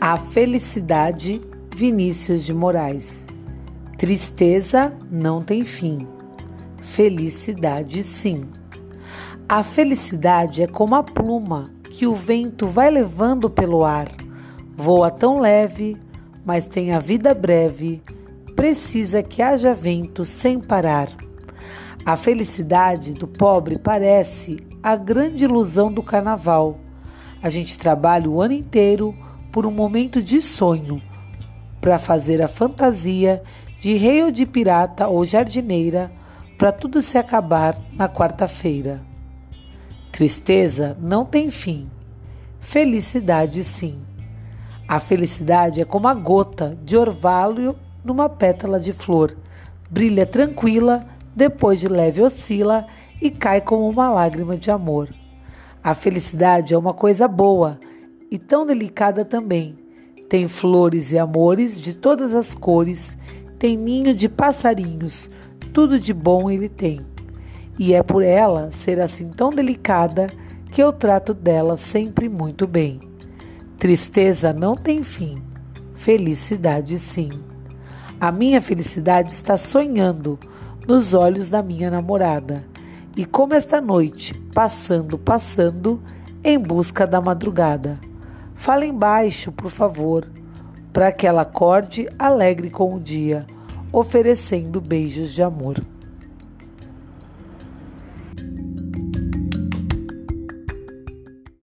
A felicidade, Vinícius de Moraes. Tristeza não tem fim. Felicidade, sim. A felicidade é como a pluma que o vento vai levando pelo ar. Voa tão leve, mas tem a vida breve. Precisa que haja vento sem parar. A felicidade do pobre parece a grande ilusão do carnaval. A gente trabalha o ano inteiro por um momento de sonho para fazer a fantasia de rei ou de pirata ou jardineira para tudo se acabar na quarta-feira. Tristeza não tem fim, felicidade sim. A felicidade é como a gota de orvalho numa pétala de flor. Brilha tranquila, depois de leve oscila e cai como uma lágrima de amor. A felicidade é uma coisa boa e tão delicada também. Tem flores e amores de todas as cores, tem ninho de passarinhos, tudo de bom ele tem. E é por ela ser assim tão delicada que eu trato dela sempre muito bem. Tristeza não tem fim, felicidade sim. A minha felicidade está sonhando nos olhos da minha namorada. E como esta noite, passando, passando, em busca da madrugada. Fala embaixo, por favor, para que ela acorde alegre com o dia, oferecendo beijos de amor.